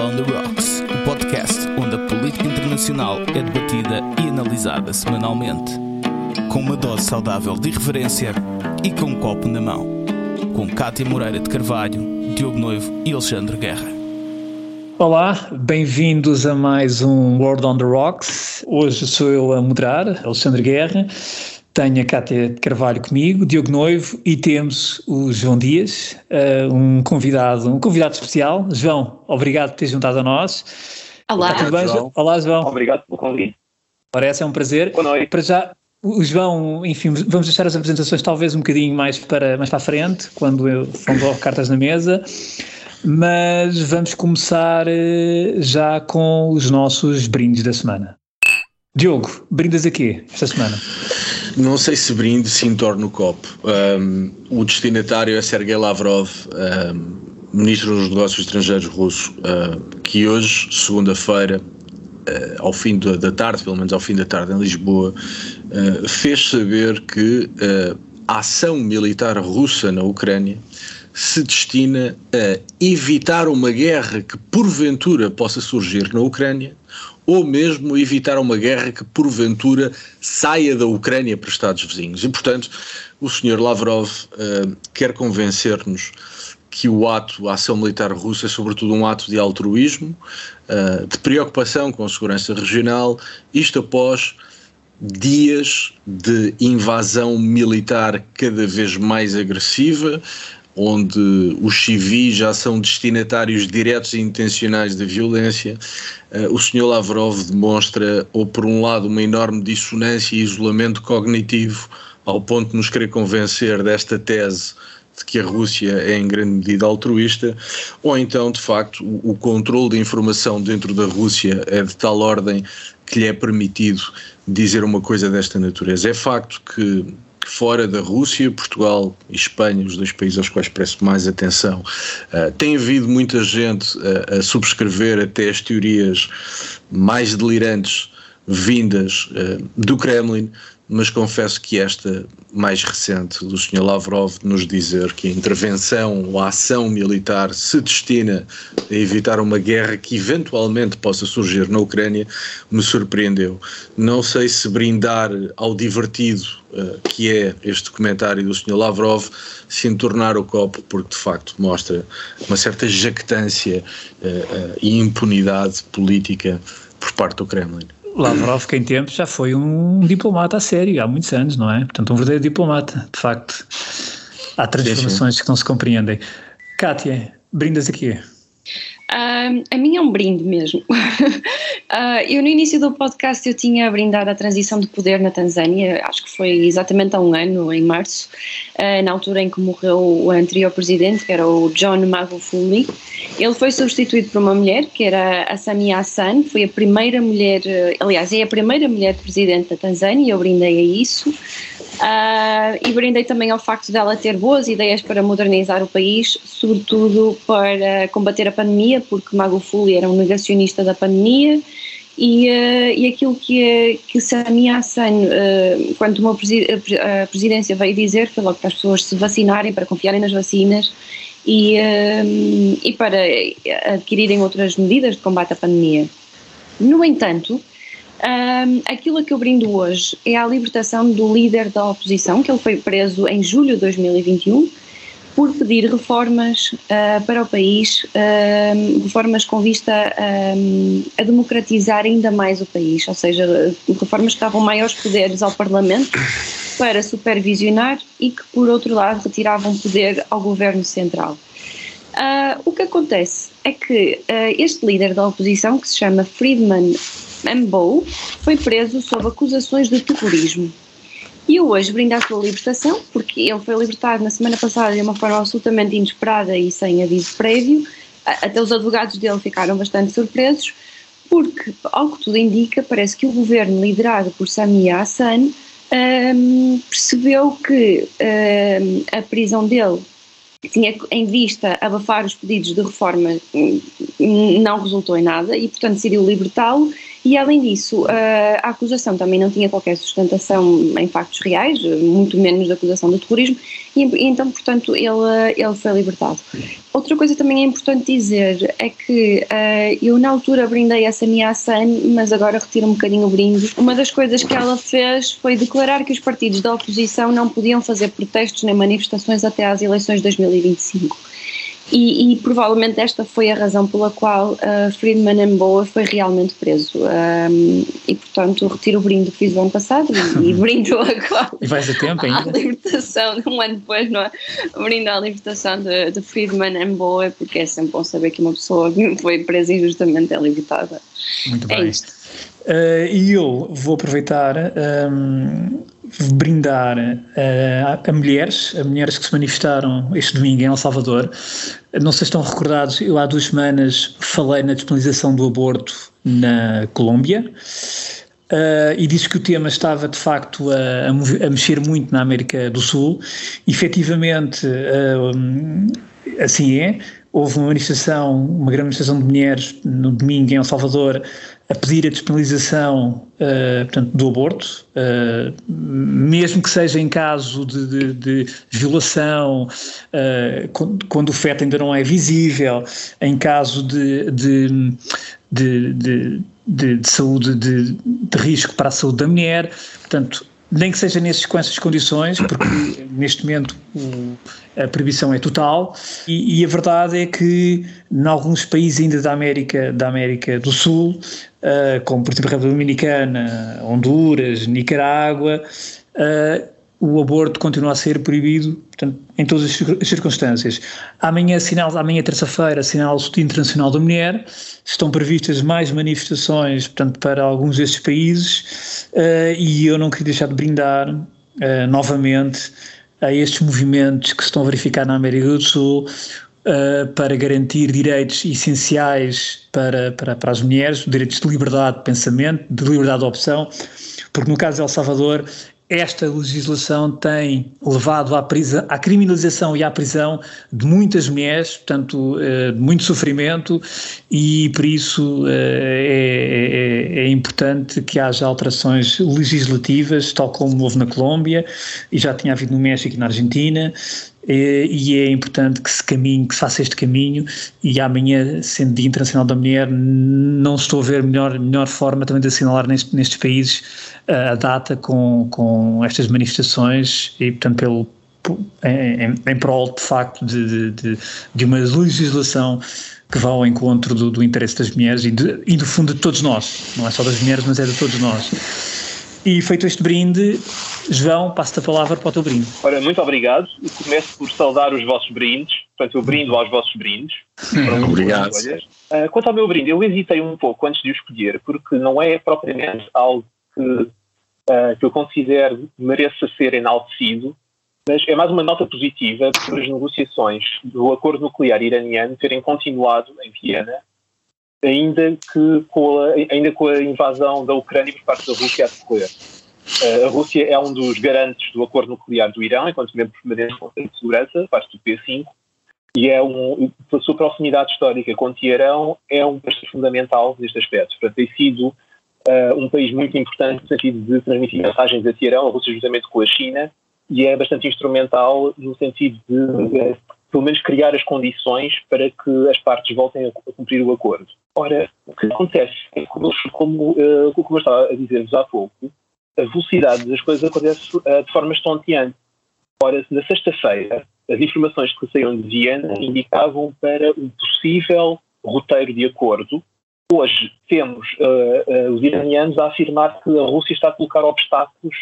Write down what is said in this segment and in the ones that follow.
on the Rocks, o podcast onde a política internacional é debatida e analisada semanalmente. Com uma dose saudável de irreverência e com um copo na mão. Com Cátia Moreira de Carvalho, Diogo Noivo e Alexandre Guerra. Olá, bem-vindos a mais um World on the Rocks. Hoje sou eu a moderar, Alexandre Guerra. Tenho a Cátia de Carvalho comigo, Diogo Noivo e temos o João Dias, uh, um convidado, um convidado especial. João, obrigado por ter juntado a nós. Olá. Está tudo bem, João? Olá, João. Obrigado pelo convite. Parece, é um prazer. Boa noite. Para já, o João, enfim, vamos deixar as apresentações talvez um bocadinho mais para, mais para a frente, quando eu vamos cartas na mesa, mas vamos começar eh, já com os nossos brindes da semana. Diogo, brindas a quê esta semana? Não sei se brinde, se entorno o copo. Um, o destinatário é Sergei Lavrov, um, ministro dos Negócios Estrangeiros russo, uh, que hoje, segunda-feira, uh, ao fim da, tarde, pelo menos ao fim da tarde em Lisboa, uh, fez saber que a ação militar russa na Ucrânia se destina a evitar uma guerra que porventura possa surgir na Ucrânia ou mesmo evitar uma guerra que porventura saia da Ucrânia para Estados vizinhos. E, portanto, o Sr. Lavrov uh, quer convencer-nos que o ato, a ação militar russa é sobretudo um ato de altruísmo, uh, de preocupação com a segurança regional, isto após dias de invasão militar cada vez mais agressiva, onde os civis já são destinatários diretos e intencionais da violência, uh, o Sr. Lavrov demonstra, ou por um lado, uma enorme dissonância e isolamento cognitivo, ao ponto de nos querer convencer desta tese de que a Rússia é em grande medida altruísta, ou então, de facto, o, o controle de informação dentro da Rússia é de tal ordem que lhe é permitido dizer uma coisa desta natureza. É facto que fora da Rússia, Portugal e Espanha, os dois países aos quais presto mais atenção, uh, tem havido muita gente uh, a subscrever até as teorias mais delirantes vindas uh, do Kremlin, mas confesso que esta mais recente do Sr. Lavrov nos dizer que a intervenção ou a ação militar se destina a evitar uma guerra que eventualmente possa surgir na Ucrânia me surpreendeu. Não sei se brindar ao divertido uh, que é este comentário do Sr. Lavrov se entornar o copo, porque de facto mostra uma certa jactância uh, uh, e impunidade política por parte do Kremlin. Lavrov, que em tempos já foi um diplomata a sério, há muitos anos, não é? Portanto, um verdadeiro diplomata, de facto. Há transformações que não se compreendem. Kátia, brindas aqui? Uh, a minha é um brinde mesmo. uh, eu no início do podcast eu tinha brindado a transição de poder na Tanzânia, acho que foi exatamente há um ano, em março, uh, na altura em que morreu o anterior presidente, que era o John Magufuli. Ele foi substituído por uma mulher, que era a Samia Hassan, foi a primeira mulher, aliás, é a primeira mulher presidente da Tanzânia, eu brindei a isso. Uh, e brindei também ao facto dela ter boas ideias para modernizar o país, sobretudo para combater a pandemia, porque Magufuli era um negacionista da pandemia e, uh, e aquilo que, que Samia Hassan, uh, quando tomou a presidência, veio dizer foi logo para as pessoas se vacinarem, para confiarem nas vacinas e, e para adquirirem outras medidas de combate à pandemia. No entanto, um, aquilo a que eu brindo hoje é a libertação do líder da oposição, que ele foi preso em julho de 2021 por pedir reformas uh, para o país, uh, reformas com vista uh, a democratizar ainda mais o país, ou seja, reformas que davam maiores poderes ao Parlamento para supervisionar e que, por outro lado, retiravam poder ao governo central. o que acontece é que este líder da oposição, que se chama Friedman Mbow foi preso sob acusações de terrorismo. E eu hoje brindo a sua libertação, porque ele foi libertado na semana passada de uma forma absolutamente inesperada e sem aviso prévio. Até os advogados dele ficaram bastante surpresos, porque, ao que tudo indica, parece que o governo liderado por Samia Hassan um, percebeu que um, a prisão dele tinha em vista abafar os pedidos de reforma, hum, não resultou em nada e, portanto, decidiu libertá-lo E além disso, a acusação também não tinha qualquer sustentação em factos reais, muito menos da acusação do terrorismo, e então, portanto, ele, ele foi libertado. Outra coisa também é importante dizer é que uh, eu na altura brindei essa ameaça, mas agora retiro um bocadinho o brinde. Uma das coisas que ela fez foi declarar que os partidos da oposição não podiam fazer protestos nem manifestações até às eleições de 2025. E, e, provavelmente esta foi a razão pela qual uh, Friedman Mboa foi realmente preso. Um, e portanto retiro o brinde que fiz o ano passado e, e brindo agora. E vais a tempo ainda? A libertação, um ano depois, não é? Brindo à libertação de, de Friedman Mboa, porque é sempre bom saber que uma pessoa que foi presa injustamente é libertada. Muito é bem. Isto. Uh, e eu vou aproveitar um, brindar uh, a mulheres, a mulheres que se manifestaram este domingo em El Salvador. Não sei se estão recordados, eu há duas semanas falei na disponibilização do aborto na Colômbia. Uh, e disse que o tema estava de facto a, a, mexer muito na América do Sul. Efetivamente, uh, assim é. Houve uma manifestação, uma grande manifestação de mulheres no domingo em El Salvador a pedir a despenalização uh, portanto, do aborto, uh, mesmo que seja em caso de, de, de violação, uh, quando, quando, o feto ainda não é visível, em caso de, de saúde de, risco para a saúde da mulher. Portanto, nem que seja nesses, com essas condições, porque neste momento o, a proibição é total, e, e, a verdade é que em alguns países ainda da América, da América do Sul, uh, como por exemplo a República Dominicana, Honduras, Nicarágua, uh, o aborto continua a ser proibido portanto, em todas as circunstâncias. Amanhã, sinal, amanhã terça-feira, sinal internacional da mulher, estão previstas mais manifestações portanto, para alguns desses países uh, e eu não queria deixar de brindar novamente a estes movimentos que se estão a verificar na América do Sul uh, para garantir direitos essenciais para, para, para as mulheres, direitos de liberdade de pensamento, de liberdade de opção, porque no caso de El Salvador esta legislação tem levado à, prisão, à criminalização e à prisão de muitas mulheres, portanto, eh, muito sofrimento, e por isso eh, é, é, é, importante que haja alterações legislativas, tal como houve na Colômbia, e já tinha havido no México e na Argentina, e é importante que se caminhe, que se faça este caminho e amanhã, sendo Dia Internacional da Mulher, não estou a ver melhor, melhor forma também de assinalar nestes, nestes países a data com, com estas manifestações e, portanto, pelo, em, em prol, de facto, de, de, de uma legislação que vá ao encontro do, do interesse das mulheres e, de, e do fundo de todos nós, não é só das mulheres, mas é de todos nós. E feito este brinde, João, passo-te a palavra para o teu brinde. Ora, muito obrigado. Começo por saudar os vossos brindes. Portanto, eu brindo aos vossos brindes. obrigado. Uh, quanto ao meu brinde, eu hesitei um pouco antes de o escolher, porque não é propriamente algo que, uh, que eu considero mereça ser enaltecido, mas é mais uma nota positiva por as negociações do acordo nuclear iraniano terem continuado em Viena ainda que com a, ainda com a invasão da Ucrânia por parte da Rússia a decorrer. Uh, a Rússia é um dos garantes do acordo nuclear do Irão, enquanto membro permanente do Conselho de Segurança, parte do P5, e é um, pela sua proximidade histórica com Teherão, é um país fundamental neste aspecto. Portanto, tem sido uh, um país muito importante no sentido de transmitir mensagens a Teherão, a Rússia juntamente com a China, e é bastante instrumental no sentido de, uh, pelo menos, criar as condições para que as partes voltem a cumprir o acordo. Ora, o que acontece é como, como, uh, como eu estava a dizer-vos há pouco, a velocidade das coisas acontece uh, de forma estonteante. Ora, na sexta-feira, as informações que saíram de Viena indicavam para um possível roteiro de acordo. Hoje temos uh, uh, os iranianos a afirmar que a Rússia está a colocar obstáculos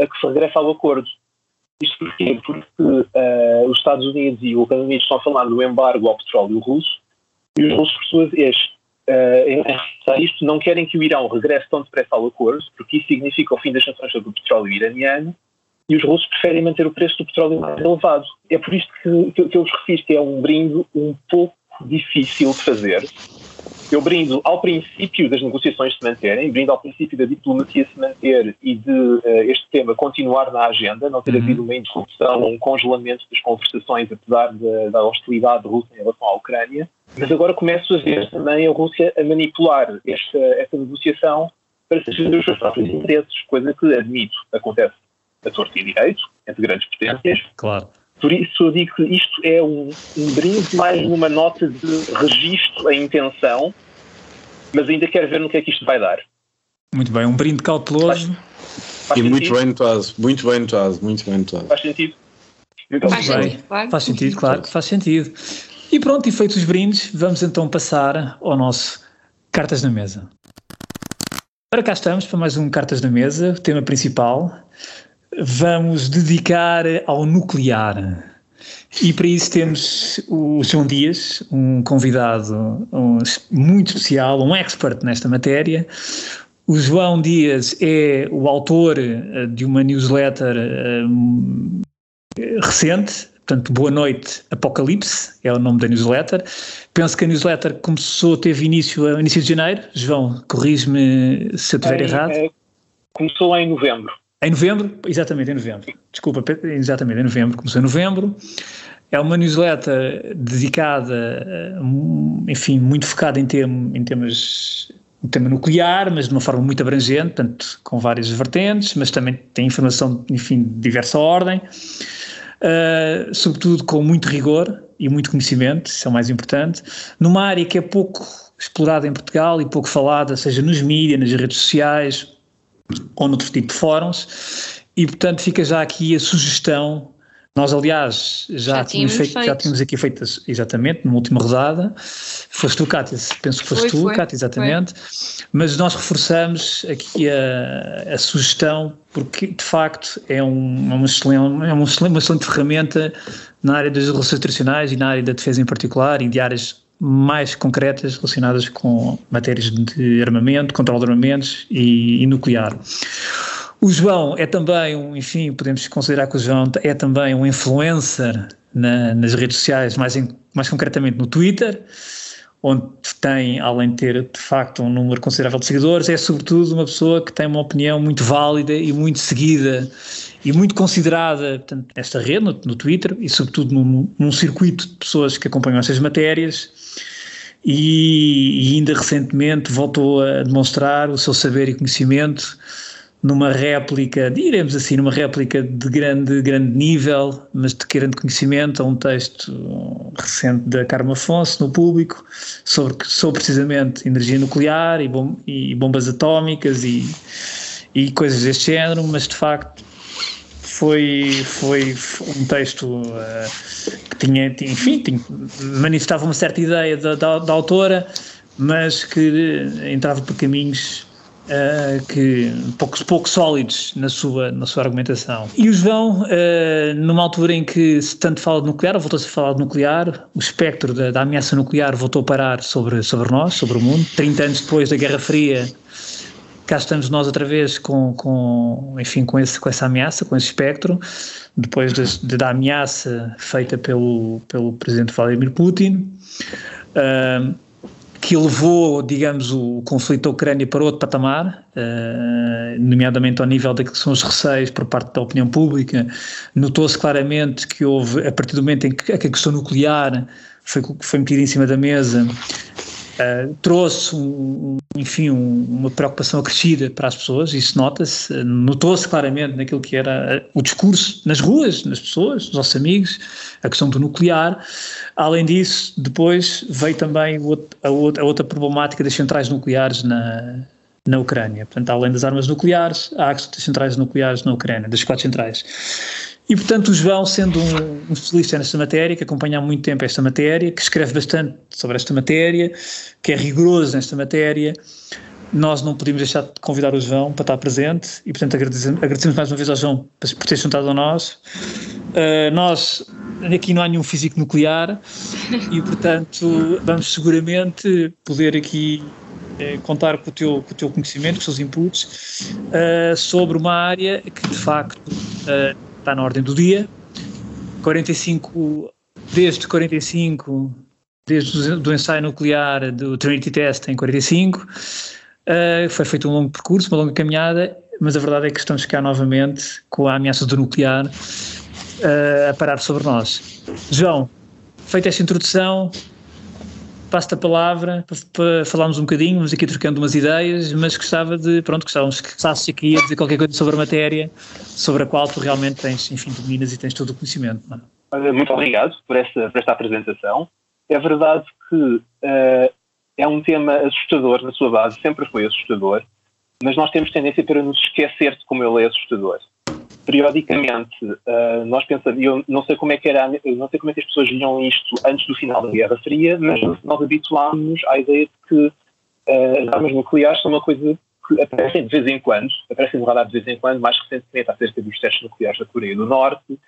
a que se regresse ao acordo. Isto porquê? Porque uh, os Estados Unidos e o Reino Unido estão a falar do embargo ao petróleo russo e os russos, por sua vez, em relação a isto, não querem que o Irão regresse tão depressa ao acordo, porque isso significa o fim das sanções sobre o petróleo iraniano, e os russos preferem manter o preço do petróleo mais elevado. É por isto que, que, que eu vos refiro que é um brinde um pouco difícil de fazer, eu brindo ao princípio das negociações se manterem, brindo ao princípio da diplomacia se manter e de uh, este tema continuar na agenda, não ter uhum. havido uma interrupção, um congelamento das conversações, apesar de, da hostilidade russa em relação à Ucrânia. Mas agora começo a ver também a Rússia a manipular esta, esta negociação para servir os seus próprios interesses, coisa que, admito, acontece a torto e direito, entre grandes potências. Claro. Por isso eu digo que isto é um, um brinde mais numa nota de registro à intenção, mas ainda quero ver no que é que isto vai dar. Muito bem, um brinde cauteloso. Faz, faz e muito bem notado, muito bem notado, muito bem notado. Faz sentido? Faz sentido, claro. Faz sentido, claro que faz sentido. E pronto, e feitos os brindes, vamos então passar ao nosso Cartas na Mesa. Para cá estamos para mais um Cartas na Mesa, o tema principal vamos dedicar ao nuclear. E para isso temos o João Dias, um convidado muito especial, um expert nesta matéria. O João Dias é o autor eh, de uma newsletter um, recente, portanto, Boa Noite Apocalipse, é o nome da newsletter. Penso que a newsletter começou, teve início a início de janeiro. João, corrige-me se eu estiver errado. É, começou em novembro. Em novembro, exatamente em novembro, desculpa, exatamente em novembro, começou em novembro. É uma newsletter dedicada, enfim, muito focada em, tem, em temas um tema nuclear, mas de uma forma muito abrangente, portanto, com várias vertentes, mas também tem informação, enfim, de diversa ordem, uh, sobretudo com muito rigor e muito conhecimento, isso é o mais importante, numa área que é pouco explorada em Portugal e pouco falada, seja nos mídias, nas redes sociais, ou noutro tipo de fóruns, e portanto fica já aqui a sugestão. Nós, aliás, já, já tínhamos, feito, feito. já tínhamos aqui feitas, exatamente, numa última rodada. Foste tu, Cátia, penso que foste foi, tu, foi, Cátia, exatamente. Foi. Mas nós reforçamos aqui a, a, sugestão, porque de facto é, um, é uma, excelente, é uma, excelente, uma excelente ferramenta na área das relações tradicionais e na área da defesa em particular e de áreas mais concretas relacionadas com matérias de armamento, controle de armamentos e, e nuclear. O João é também, um, enfim, podemos considerar que o João é também um influencer na, nas redes sociais, mais, em, mais concretamente no Twitter, onde tem, além de ter de facto um número considerável de seguidores, é sobretudo uma pessoa que tem uma opinião muito válida e muito seguida e muito considerada portanto, nesta rede, no, no Twitter, e sobretudo num, num circuito de pessoas que acompanham essas matérias e, e, ainda recentemente voltou a demonstrar o seu saber e conhecimento numa réplica, diremos assim, numa réplica de grande, grande nível, mas de grande conhecimento, a um texto recente da Carmo Afonso no público sobre, sobre precisamente energia nuclear e, bom, e bombas atómicas e, e coisas deste género, mas de facto foi, foi um texto uh, que tinha, enfim, tinha, manifestava uma certa ideia da, da, da, autora, mas que entrava por caminhos uh, que pouco, pouco sólidos na sua, na sua argumentação. E o João, uh, numa altura em que se tanto fala de nuclear, voltou-se a falar de nuclear, o espectro da, da ameaça nuclear voltou a parar sobre, sobre nós, sobre o mundo. 30 anos depois da Guerra Fria, cá estamos nós outra vez com, com, enfim, com, esse, com essa ameaça, com esse espectro, depois de, de da ameaça feita pelo, pelo presidente Vladimir Putin, uh, que levou, digamos, o conflito da Ucrânia para outro patamar, uh, nomeadamente ao nível daquilo que são os receios por parte da opinião pública. Notou-se claramente que houve, a partir do momento em que a questão nuclear foi, foi metida em cima da mesa, Uh, trouxe, um, enfim, um, uma preocupação acrescida para as pessoas, isso nota-se, uh, notou-se claramente naquilo que era o discurso nas ruas, nas pessoas, nos nossos amigos, a questão do nuclear. Além disso, depois veio também a outra problemática das centrais nucleares na, na Ucrânia. Portanto, além das armas nucleares, há as centrais nucleares na Ucrânia, das quatro centrais. E, portanto, o João, sendo um, um especialista nesta matéria, que acompanha há muito tempo esta matéria, que escreve bastante sobre esta matéria, que é rigoroso nesta matéria, nós não podíamos deixar de convidar o João para estar presente e, portanto, agradecemos, agradecemos mais uma vez ao João por ter juntado a nós. Uh, nós, aqui não há nenhum físico nuclear e, portanto, vamos seguramente poder aqui eh, contar com o, teu, com o teu conhecimento, com os teus inputs uh, sobre uma área que, de facto, uh, está na ordem do dia. 45, desde 45 desde do ensaio nuclear do Trinity Test em 45, uh, foi feito um longo percurso, uma longa caminhada, mas a verdade é que estamos cá novamente com a ameaça do nuclear uh, a parar sobre nós. João, feita esta introdução, passo-te a palavra para, falarmos um bocadinho, vamos aqui trocando umas ideias, mas gostava de, pronto, gostávamos que começasses aqui a dizer qualquer coisa sobre a matéria, sobre a qual tu realmente tens, enfim, dominas e tens todo o conhecimento. É? Muito obrigado por esta, por esta apresentação. É verdade que uh, é um tema assustador na sua base, sempre foi assustador, mas nós temos tendência para nos esquecer de como ele é assustador periodicamente uh, nós pensamos, eu não sei como é que era, não sei como é que as pessoas viam isto antes do final da Guerra Fria, mas nós habituámos à ideia de que uh, as armas nucleares são uma coisa que aparecem de vez em quando, aparecem no radar de vez em quando, mais recentemente acerca dos testes nucleares da Coreia do Norte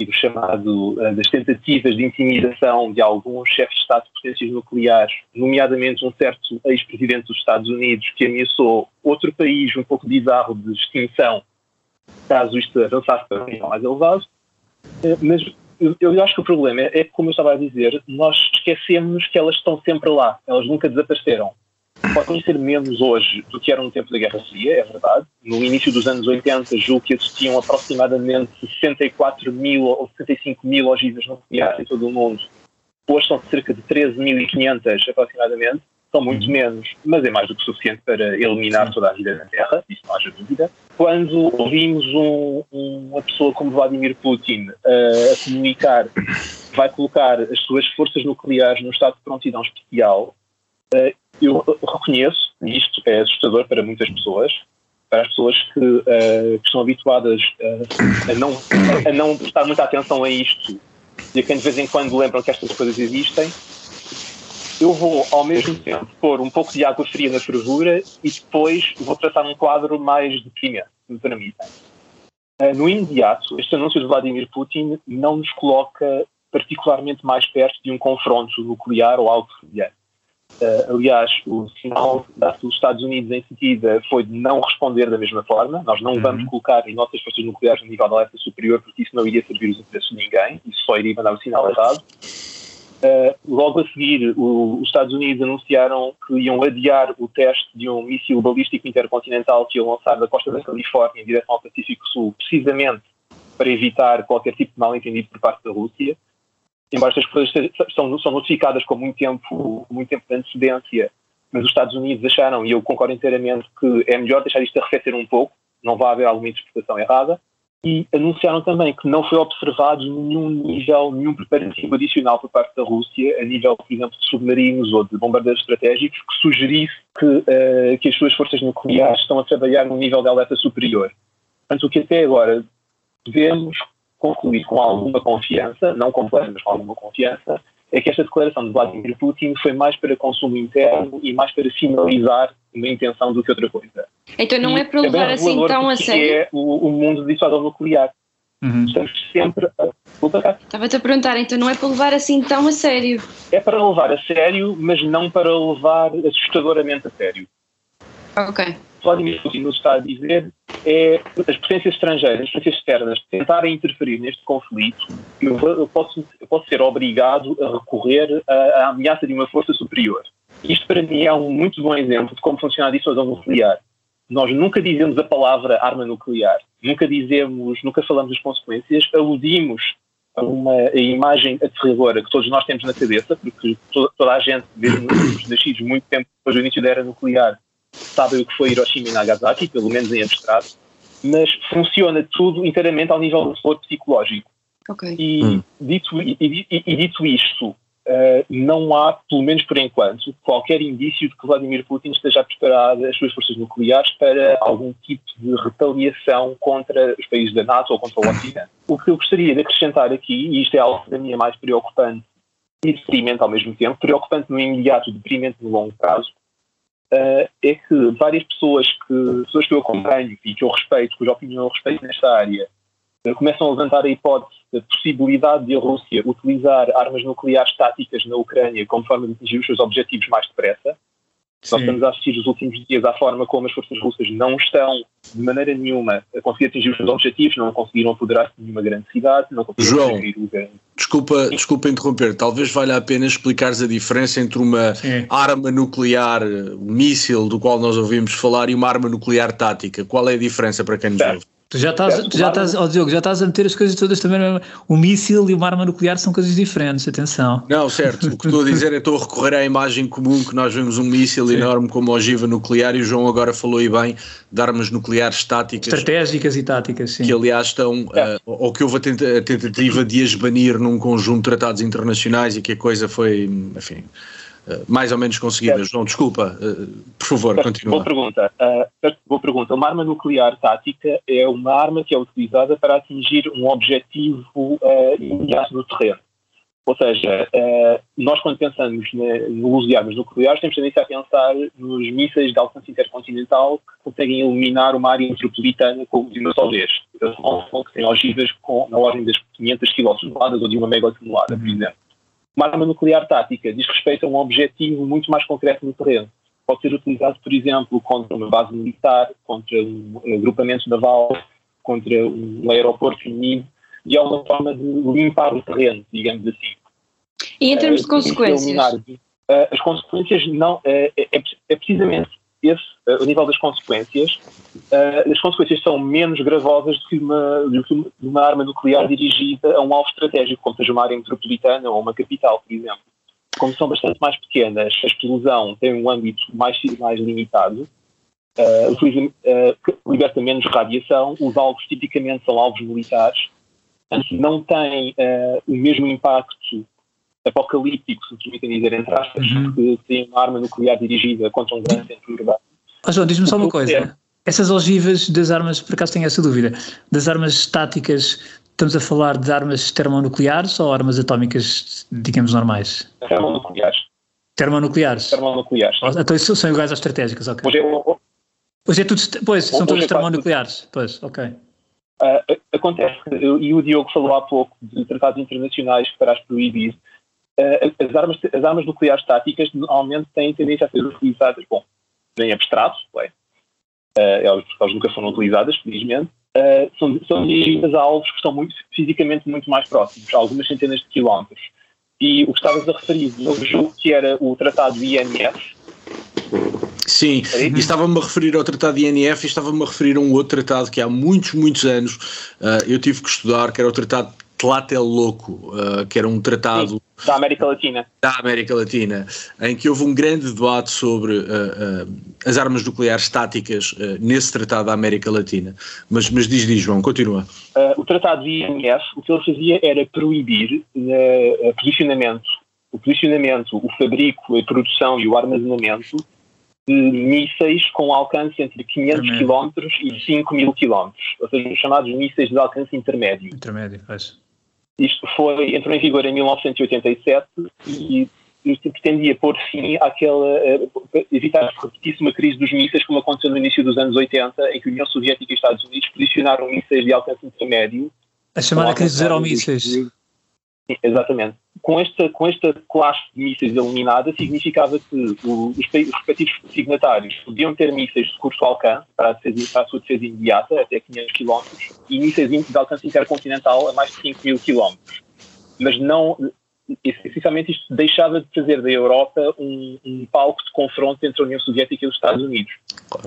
e do chamado, uh, das tentativas de intimidação de alguns chefes de Estado de potências nucleares, nomeadamente um certo ex-presidente dos Estados Unidos que ameaçou outro país um pouco bizarro de extinção caso isto avançasse para um nível mais elevado. Eh, mas eu acho que o problema é, que, como eu estava a dizer, nós esquecemos que elas estão sempre lá, elas nunca desapareceram. Podem ser menos hoje do que eram no tempo da Guerra Fria, é verdade. No início dos anos 80, julgo que existiam aproximadamente 64 mil ou 65 mil ogivas nucleares em todo o mundo. Hoje são cerca de 13.500 aproximadamente são muito menos, mas é mais do que suficiente para eliminar toda a vida na Terra, isso não haja dúvida. Quando ouvimos um, uma pessoa como Vladimir Putin uh, a comunicar vai colocar as suas forças nucleares no estado de prontidão especial, uh, eu reconheço, isto é assustador para muitas pessoas, para as pessoas que, uh, que estão habituadas a, não, a não prestar muita atenção a isto e a quem de vez em quando lembram que estas coisas existem, eu vou ao mesmo tempo pôr um pouco de água fria na fervura e depois vou traçar um quadro mais deprimente para mim. Uh, no imediato, este anúncio de Vladimir Putin não nos coloca particularmente mais perto de um confronto nuclear ou algo semelhante. Uh, aliás, o sinal dado pelos Estados Unidos em seguida foi de não responder da mesma forma. Nós não uhum. vamos colocar as nossas forças nucleares no nível de alerta superior porque isso não iria servir os interesses de ninguém, isso só iria mandar o sinal errado. Uh, logo a seguir, o, os Estados Unidos anunciaram que iam adiar o teste de um míssil balístico intercontinental que iam lançar da costa da Califórnia em direção ao Pacífico Sul, precisamente para evitar qualquer tipo de mal-entendido por parte da Rússia. Embora estas coisas são, são notificadas com muito tempo, muito tempo de antecedência, mas os Estados Unidos acharam, e eu concordo inteiramente, que é melhor deixar isto arrefecer um pouco, não vai haver alguma interpretação errada, e anunciaram também que não foi observado nenhum nível, nenhum preparativo adicional por parte da Rússia, a nível, por exemplo, de submarinos ou de bombardeiros estratégicos, que sugerisse que, uh, que as suas forças nucleares estão a trabalhar num nível de alerta superior. Portanto, o que até agora devemos concluir com alguma confiança, não completa, mas com alguma confiança, é que esta declaração de Vladimir Putin foi mais para consumo interno e mais para finalizar uma intenção do que outra coisa. Então não é para levar é assim tão a sério? é o, o mundo de dissuasão nuclear. Uhum. Estamos sempre a... Estava-te a perguntar, então não é para levar assim tão a sério? É para levar a sério, mas não para levar assustadoramente a sério. Ok. Vladimir Putin nos está a dizer é as potências estrangeiras, as potências externas, tentarem interferir neste conflito, eu, eu, posso, eu posso ser obrigado a recorrer à, à ameaça de uma força superior. Isto para mim é um muito bom exemplo de como funciona a dissuasão nuclear. Nós nunca dizemos a palavra arma nuclear, nunca dizemos, nunca falamos das consequências, aludimos a uma a imagem aterradora que todos nós temos na cabeça, porque toda, toda a gente, desde os nascidos muito tempo depois do início da era nuclear, sabe o que foi Hiroshima e Nagasaki, pelo menos em abstrato, mas funciona tudo inteiramente ao nível do valor psicológico. Okay. E, hum. dito, e, e, e, dito isto, uh, não há, pelo menos por enquanto, qualquer indício de que Vladimir Putin esteja a preparar as suas forças nucleares para algum tipo de retaliação contra os países da NATO ou contra o Ocidente. O que eu gostaria de acrescentar aqui, e isto é algo para mim é mais preocupante e deprimente ao mesmo tempo, preocupante no imediato e deprimente no longo prazo, uh, é que várias pessoas que, pessoas que eu acompanho e que eu respeito, cuja opinião eu respeito nesta área, começam a levantar a hipótese da possibilidade de a Rússia utilizar armas nucleares táticas na Ucrânia como forma de atingir os seus objetivos mais depressa. Sim. Nós estamos a assistir nos últimos dias à forma como as forças russas não estão, de maneira nenhuma, a conseguir atingir os seus objetivos, não conseguiram apoderar-se de nenhuma grande cidade, não conseguiram João, desculpa, desculpa interromper, talvez valha a pena explicares a diferença entre uma Sim. arma nuclear, um míssil do qual nós ouvimos falar, e uma arma nuclear tática. Qual é a diferença para quem nos ouve? Tu já estás, tu já estás, oh Diogo, já estás a meter as coisas todas também. O míssil e uma arma nuclear são coisas diferentes, atenção. Não, certo. O que estou a dizer é estou a recorrer à imagem comum que nós vemos um míssil Sim. enorme como ogiva nuclear e o João agora falou aí bem de armas nucleares táticas. Estratégicas e táticas, sim. Que aliás estão, é. uh, ou que houve a, tenta a tentativa de as banir num conjunto de tratados internacionais e que a coisa foi, enfim mais ou menos conseguidas. João, desculpa, uh, por favor, certo. continua. Boa pergunta. Uh, boa pergunta. Uma arma nuclear tática é uma arma que é utilizada para atingir um objetivo uh, imediato no terreno. Ou seja, nós quando pensamos no uso de armas nucleares temos tendência a pensar nos mísseis de alcance intercontinental que conseguem eliminar uma área metropolitana com de uma só vez. Que têm ogivas com, na ordem das 500 km ou de uma megatonelada, por exemplo. Uma arma nuclear tática diz respeito a um objetivo muito mais concreto no terreno. Pode ser utilizado, por exemplo, contra uma base militar, contra um agrupamento naval, contra um aeroporto inimigo, e é uma forma de limpar o terreno, digamos assim. E em termos de eh, consequências? Eh, as consequências não. Eh, é, é, é precisamente esse, uh, nível das consequências, uh, as consequências são menos gravosas do que, uma, do que uma arma nuclear dirigida a um alvo estratégico, como seja uma área metropolitana ou uma capital, por exemplo. Como são bastante mais pequenas, a explosão tem um âmbito mais, mais limitado, uh, liberta menos radiação, os alvos tipicamente são alvos militares, não tem o mesmo impacto apocalíptico, se me permitem dizer, entre aspas, uhum. que tem uma arma nuclear dirigida contra um grande centro urbano. Oh, João, diz-me só uma coisa. Essas ogivas das armas, por acaso tenho essa dúvida, das armas táticas, estamos a falar de armas termonucleares ou armas atómicas, digamos, normais? Termonucleares. Termonucleares? Termonucleares. Então isso são iguais às estratégicas, ok. Hoje é, hoje é tudo, pois, são todas é termonucleares, pois, ok. Uh, acontece, e o Diogo falou há pouco de tratados internacionais para as proibir, as, armas, as armas nucleares táticas normalmente têm tendência a ser utilizadas, bom, bem abstrato, é, uh, elas, elas nunca foram utilizadas, felizmente, uh, são, são dirigidas a alvos que estão muito, fisicamente muito mais próximos, algumas centenas de quilómetros. E o que estavas a referir, eu julgo que era o tratado INF, Sim, e estava-me a referir ao tratado de INF e estava-me a referir a um outro tratado que há muitos, muitos anos uh, eu tive que estudar, que era o tratado Tlatelolco, uh, que era um tratado Sim, da América Latina. Da América Latina, em que houve um grande debate sobre uh, uh, as armas nucleares táticas nesse tratado da América Latina. Mas, mas diz, diz, João, continua. o tratado de INF, o que ele fazia era proibir o posicionamento, o posicionamento, o fabrico, a produção e o armazenamento de mísseis com alcance entre 500 km e 5 mil km, ou seja, os chamados mísseis de alcance intermédio. Intermédio, faz. Isto foi, entrou em vigor em 1987 e isto pretendia pôr fim àquela, eh, evitar que repetisse uma crise dos mísseis como aconteceu no início dos anos 80, em que a União Soviética e Estados Unidos posicionaram mísseis de alcance intermédio. A chamada crise dos aeromísseis. Exatamente. Com esta, com esta classe de mísseis eliminada, significava que os, os respectivos signatários podiam ter mísseis de curto alcance para a, defesa, para a sua defesa imediata, até 500 km, e mísseis de alcance intercontinental a mais de 5 mil km. Mas não, essencialmente isto deixava de fazer da Europa um, um, palco de confronto entre a União Soviética e os Estados Unidos.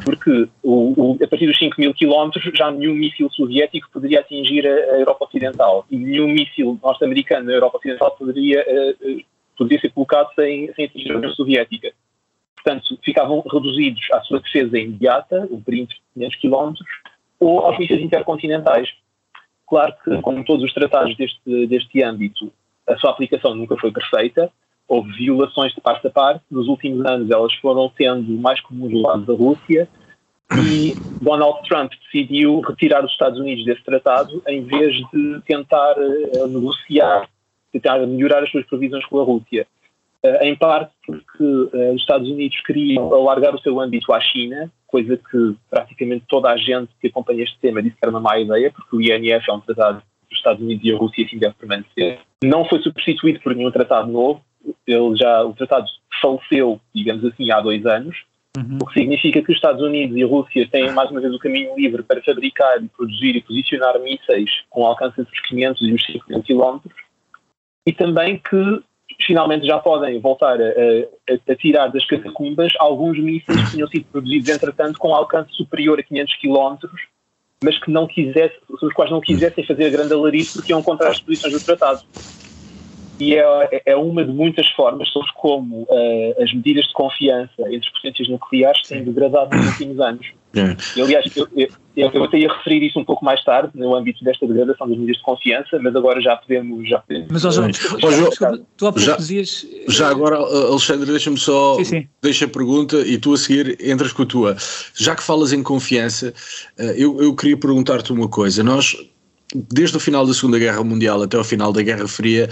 Porque o, o, a partir dos 5 mil quilómetros já nenhum míssil soviético poderia atingir a, a Europa Ocidental e nenhum míssil norte-americano na Europa Ocidental poderia, uh, poderia ser colocado sem, sem atingir a União Soviética. Portanto, ficavam reduzidos à sua defesa imediata, o perímetro de 500 quilómetros, ou aos mísseis intercontinentais. Claro que, como todos os tratados deste, deste âmbito, a sua aplicação nunca foi perfeita, houve violações de parte a parte, nos últimos anos elas foram sendo mais comuns do lado da Rússia. E Donald Trump decidiu retirar os Estados Unidos desse tratado em vez de tentar uh, negociar, tentar melhorar as suas previsões com a Rússia. Uh, em parte porque uh, os Estados Unidos queriam alargar o seu âmbito à China, coisa que praticamente toda a gente que acompanha este tema disse que era uma má ideia, porque o INF é um tratado os Estados Unidos e a Rússia assim deve permanecer. Não foi substituído por nenhum tratado novo, ele já, o tratado faleceu, digamos assim, há dois anos, uhum. o que significa que os Estados Unidos e a Rússia têm mais uma vez o caminho livre para fabricar, produzir e posicionar mísseis com alcance entre os 500 e os 500 quilómetros, e também que finalmente já podem voltar a, a, a, tirar das catacumbas alguns mísseis que tinham sido produzidos, entretanto, com alcance superior a 500 km, mas que não quisesse, os quais não quisessem fazer grande alarido porque iam contra as posições do tratado. E é, é uma de muitas formas sobre como uh, as medidas de confiança entre as potências nucleares têm degradado nos últimos anos. É. E, aliás, eu, eu, eu, até ia referir isso um pouco mais tarde, no âmbito desta degradação das medidas de confiança, mas agora já podemos. Já podemos mas, ó, João, tu há pouco já, dizias. Já agora, Alexandre, deixa-me só. Sim, sim. Deixa a pergunta e tu a seguir entras com a tua. Já que falas em confiança, eh, eu, eu queria perguntar-te uma coisa. Nós, desde o final da Segunda Guerra Mundial até o final da Guerra Fria,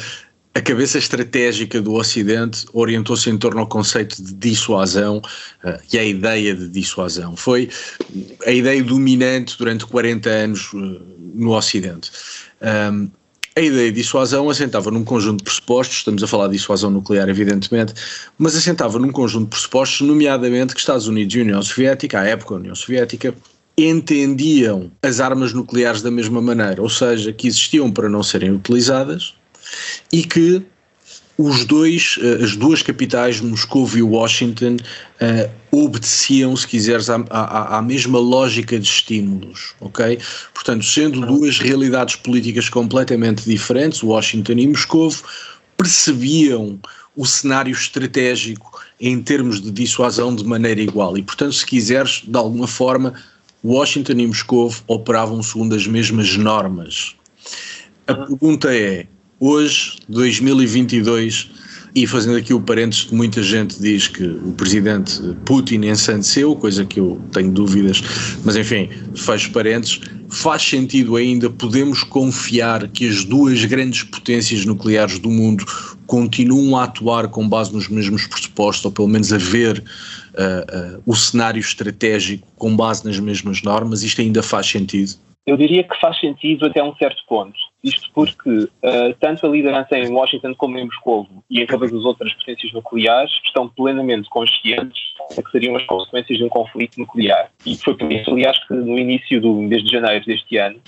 a cabeça estratégica do Ocidente orientou-se em torno ao conceito de dissuasão uh, e a ideia de dissuasão. Foi a ideia dominante durante 40 anos uh, no Ocidente. Um, a ideia de dissuasão assentava num conjunto de pressupostos, estamos a falar de dissuasão nuclear, evidentemente, mas assentava num conjunto de pressupostos, nomeadamente que Estados Unidos e União Soviética, à época a União Soviética, entendiam as armas nucleares da mesma maneira, ou seja, que existiam para não serem utilizadas e que os dois, eh, as duas capitais, Moscou e Washington, uh, obedeciam, se quiseres, à, à, à, mesma lógica de estímulos, ok? Portanto, sendo duas realidades políticas completamente diferentes, Washington e Moscou, percebiam o cenário estratégico em termos de dissuasão de maneira igual e, portanto, se quiseres, de alguma forma, Washington e Moscou operavam segundo as mesmas normas. A pergunta é, hoje, 2022, e fazendo aqui o parênteses que muita gente diz que o presidente Putin ensandeceu, coisa que eu tenho dúvidas, mas enfim, faz parênteses, faz sentido ainda, podemos confiar que as duas grandes potências nucleares do mundo continuam a atuar com base nos mesmos pressupostos, ou pelo menos a ver uh, uh, o cenário estratégico com base nas mesmas normas, isto ainda faz sentido? Eu diria que faz sentido até um certo ponto. Isto porque uh, tanto a liderança em Washington como em Moscou e em todas as outras potências nucleares estão plenamente conscientes de que seriam as consequências de um conflito nuclear. E foi por isso, aliás, que no início do mês de janeiro deste ano,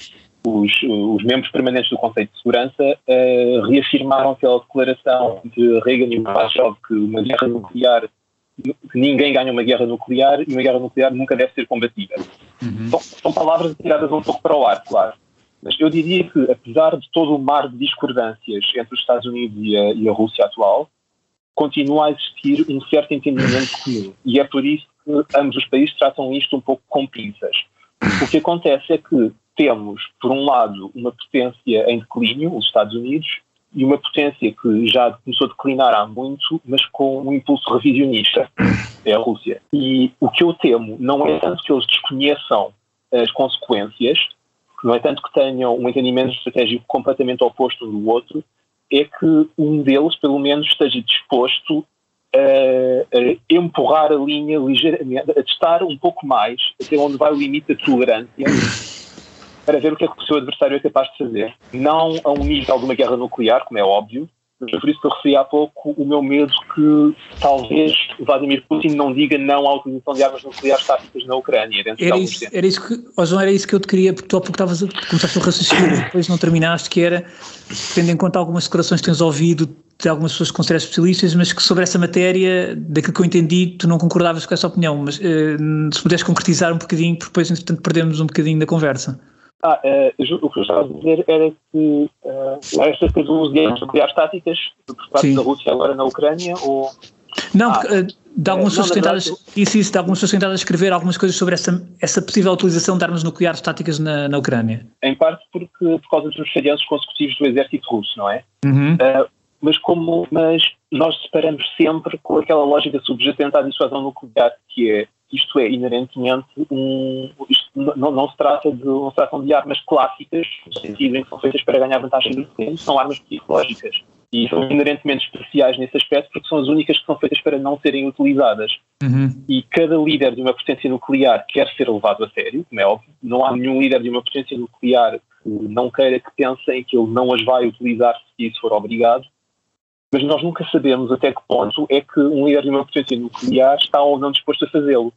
os, os membros permanentes do Conselho de Segurança uh, reafirmaram pela declaração de Reagan e Gorbachev que uma guerra nuclear ninguém ganha uma guerra nuclear e uma guerra nuclear nunca deve ser combatida. Uhum. São, são, palavras tiradas um pouco para o ar, claro. Mas eu diria que, apesar de todo o mar de discordâncias entre os Estados Unidos e a, e a Rússia atual, continua a existir um certo entendimento comum. E é por isso que ambos os países tratam isto um pouco com pinças. O que acontece é que temos, por um lado, uma potência em declínio, os Estados Unidos, e uma potência que já começou a declinar há muito, mas com um impulso revisionista, é a Rússia. E o que eu temo não é tanto que eles desconheçam as consequências, não é tanto que tenham um entendimento estratégico completamente oposto um do outro, é que um deles, pelo menos, esteja disposto a, a empurrar a linha ligeiramente, a testar um pouco mais até onde vai o limite da tolerância para ver o que é que o seu adversário é capaz de fazer. Não a um nível de uma guerra nuclear, como é óbvio, mas por isso que eu referi há pouco o meu medo que talvez Vladimir Putin não diga não à utilização de armas nucleares táticas na Ucrânia. Dentro era, de isso, era isso que, oh João, era isso que eu te queria, porque tu há pouco estavas a começar o raciocínio, depois não terminaste, que era, tendo em conta algumas declarações que tens ouvido de algumas pessoas que consideras especialistas, mas que sobre essa matéria, daquilo que eu entendi, tu não concordavas com essa opinião, mas eh, se puderes concretizar um bocadinho, porque depois, entretanto, perdemos um bocadinho da conversa. Ah, uh, o que eu estava a dizer era que uh, estas coisas uso de armas nucleares táticas por parte Sim. da Rússia agora na Ucrânia ou... Não, ah, porque, uh, de algumas pessoas tentadas, isso, isso, de algumas pessoas tentadas escrever algumas coisas sobre essa, essa possível utilização de armas nucleares táticas na, na Ucrânia. Em parte porque, por causa dos falhanços consecutivos do exército russo, não é? Uhum. Uh, mas como mas nós separamos sempre com aquela lógica subjacente à dissuasão nuclear, que é isto é inerentemente um. Isto não, não, se trata de, não se tratam de armas clássicas, no sentido em que são feitas para ganhar vantagem no tempo, são armas psicológicas. E são inerentemente especiais nesse aspecto porque são as únicas que são feitas para não serem utilizadas. Uhum. E cada líder de uma potência nuclear quer ser levado a sério, como é óbvio. Não há nenhum líder de uma potência nuclear que não queira que pensem que ele não as vai utilizar se isso for obrigado. mas nós nunca sabemos até que ponto é que um líder de uma potência nuclear está ou não disposto a fazê-lo.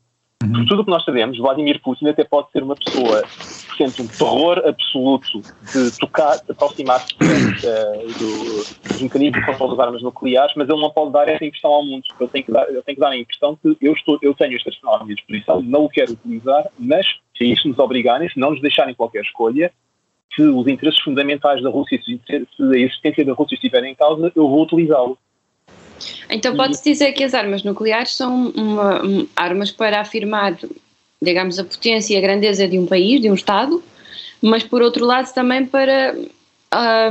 Uhum. Por tudo o que nós sabemos, Vladimir Putin até pode ser uma pessoa que sente um terror absoluto de tocar, aproximar-se uh, do, dos mecanismos de controle das armas nucleares, mas ele não pode dar essa impressão ao mundo. Ele tem que dar, ele tem que dar a impressão que eu, estou, eu tenho este arsenal à minha disposição, não o quero utilizar, mas se isso nos obrigarem, se não nos deixarem qualquer escolha, se os interesses fundamentais da Rússia, se a existência da Rússia estiver em causa, eu vou utilizá-lo. Então pode-se dizer que as armas nucleares são uma, uma, armas para afirmar, digamos, a potência e a grandeza de um país, de um Estado, mas por outro lado também para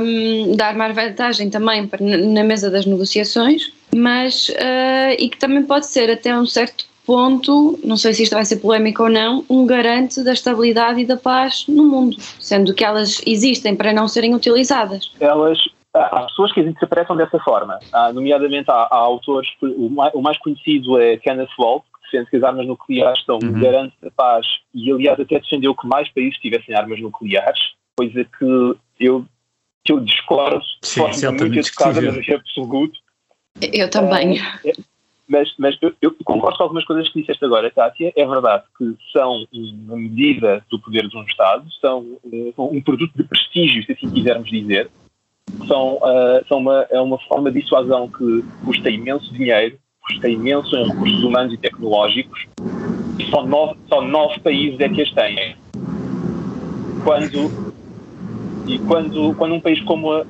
um, dar mais vantagem também para, na mesa das negociações, mas uh, e que também pode ser até um certo ponto, não sei se isto vai ser polémico ou não, um garante da estabilidade e da paz no mundo, sendo que elas existem para não serem utilizadas. Elas há pessoas que interpretam dessa forma, há, nomeadamente há, há autores, o mais, o mais, conhecido é Kenneth Walt, que defende que as armas nucleares são uhum. garante da paz e aliás até defendeu que mais países tivessem armas nucleares, coisa que eu, que eu discordo de forma muito educada, mas é absoluto. Eu também. É, é, mas, mas eu, eu, concordo com algumas coisas que disseste agora, Kátia. É verdade que são uma medida do poder de um Estado, são um, um produto de prestígio, se assim quisermos dizer. São, uh, são uma, é uma forma de dissuasão que custa imenso dinheiro, custa imenso em recursos humanos e tecnológicos. E só nove, só nove países é que as têm. Quando, e quando, quando um país como a.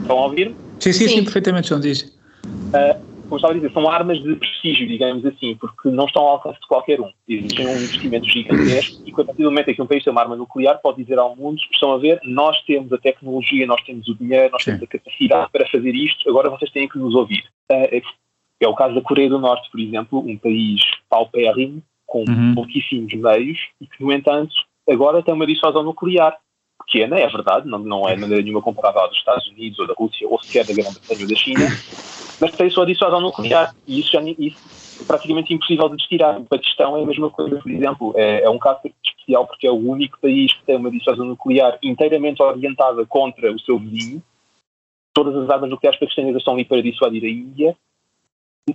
Estão a ouvir? Sim, sim, sim, sim perfeitamente, João diz. Uh, como estava a dizer, são armas de prestígio, digamos assim, porque não estão ao alcance de qualquer um. Existem um investimento gigantesco e, a partir do momento em que um país tem uma arma nuclear, pode dizer ao mundo: estão a ver, nós temos a tecnologia, nós temos o dinheiro, nós temos a capacidade para fazer isto, agora vocês têm que nos ouvir. É, é, é o caso da Coreia do Norte, por exemplo, um país paupérrimo, com uhum. pouquíssimos meios, e que, no entanto, agora tem uma dissuasão nuclear pequena, é verdade, não, não é de maneira nenhuma comparável aos Estados Unidos ou da Rússia ou sequer da Grã-Bretanha ou da China, mas tem sua dissuasão nuclear e isso, já, isso é praticamente impossível de destirar. O Paquistão é a mesma coisa, por exemplo, é, é, um caso especial porque é o único país que tem uma dissuasão nuclear inteiramente orientada contra o seu vizinho. Todas as armas nucleares paquistanesas estão ali para dissuadir a Índia.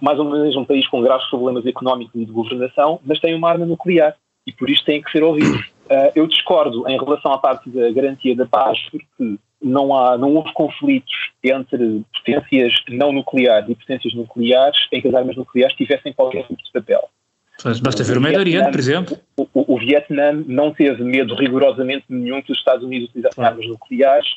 Mais ou menos um país com graves problemas económicos e de governação, mas tem uma arma nuclear e por isso tem que ser ouvido. Uh, eu discordo em relação à parte da garantia da paz, porque não, há, não houve conflitos entre potências não nucleares e potências nucleares em que as armas nucleares tivessem qualquer tipo de papel. Mas basta ver o Médio Oriente, por exemplo. O, o, o, Vietnã não teve medo rigorosamente nenhum que os Estados Unidos utilizassem claro. armas nucleares,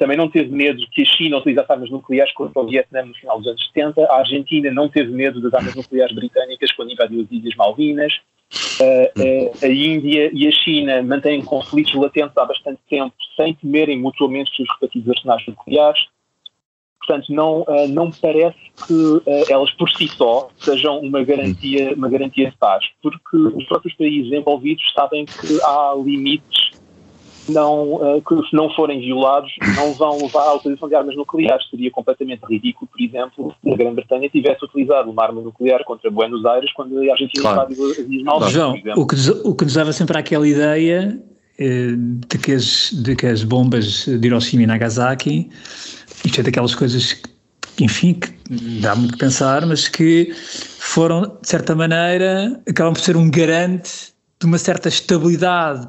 também não teve medo que a China utilizasse armas nucleares contra o Vietnã no final dos anos 70, a Argentina não teve medo das armas nucleares britânicas quando invadiu as Ilhas Malvinas, a, a, Índia e a China mantêm conflitos latentes há bastante tempo sem temerem mutuamente os seus respectivos arsenais nucleares. Portanto, não, uh, não parece que elas por si só sejam uma garantia, uma garantia de paz, porque os próprios países envolvidos sabem que há limites não, uh, que se não forem violados não vão levar à utilização de armas nucleares. Seria completamente ridículo, por exemplo, se a Grã-Bretanha tivesse utilizado uma arma nuclear contra Buenos Aires quando a Argentina claro. invadiu as Ilhas João, o que, o que nos dava sempre àquela ideia eh, de que, as, de que as bombas de Hiroshima e Nagasaki, isto é daquelas coisas que, enfim, que dá muito a pensar, mas que foram, de certa maneira, acabam por ser um garante de uma certa estabilidade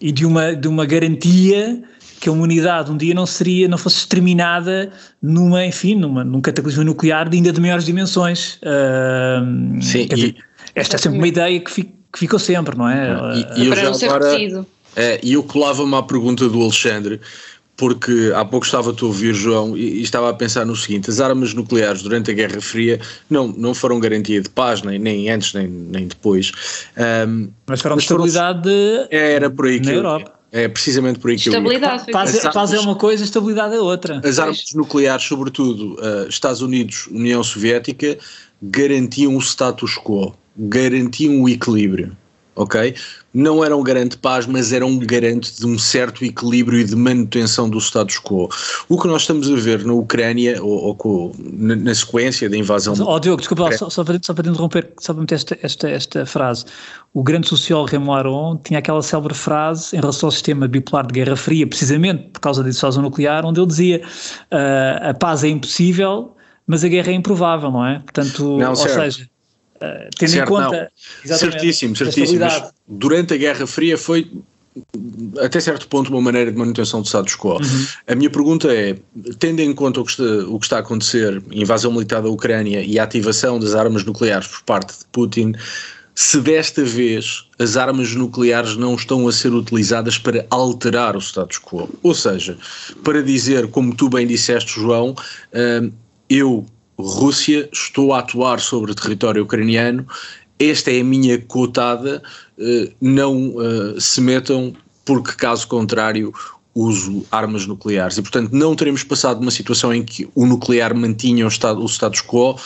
e de uma, de uma garantia que a humanidade um dia não seria, não fosse exterminada numa, enfim, numa, num cataclismo nuclear de ainda de maiores dimensões. Uh, Sim, dizer, e, esta é sempre uma ideia que, fico, que ficou sempre, não é? E, e eu já agora, é, e eu colava-me à pergunta do Alexandre, porque há pouco estava a ouvir, João, e, e, estava a pensar no seguinte: as armas nucleares durante a Guerra Fria não, não foram garantia de paz, nem, nem antes, nem, nem depois. Um, mas foram de estabilidade foram, era por aí na que Europa. É precisamente por aí que estabilidade, eu ia. Paz, é, paz é uma coisa, estabilidade é outra. As armas nucleares, sobretudo uh, Estados Unidos, União Soviética, garantiam o status quo, garantiam o equilíbrio. ok? Não era um garante de paz, mas era um garante de um certo equilíbrio e de manutenção do status quo. O que nós estamos a ver na Ucrânia, ou, ou na, na, sequência da invasão. oh, Diogo, desculpa, só, só, para, só para interromper, só para meter esta, esta, esta frase. O grande sociólogo Raymond Aron tinha aquela célebre frase em relação ao sistema bipolar de Guerra Fria, precisamente por causa da dissuasão nuclear, onde ele dizia uh, a paz é impossível, mas a guerra é improvável, não é? Portanto, não, ou certo. seja Uh, tendo certo, em conta. Certíssimo, certíssimo. Durante a Guerra Fria foi até certo ponto uma maneira de manutenção do status quo. Uhum. A minha pergunta é, tendo em conta o que, está, o que está a acontecer, invasão militar da Ucrânia e a ativação das armas nucleares por parte de Putin, se desta vez as armas nucleares não estão a ser utilizadas para alterar o status quo. Ou seja, para dizer, como tu bem disseste, João, uh, eu Rússia, estou a atuar sobre o território ucraniano, esta é a minha cotada, eh, não eh, se metam, porque caso contrário uso armas nucleares. E portanto não teremos passado uma situação em que o nuclear mantinha o status quo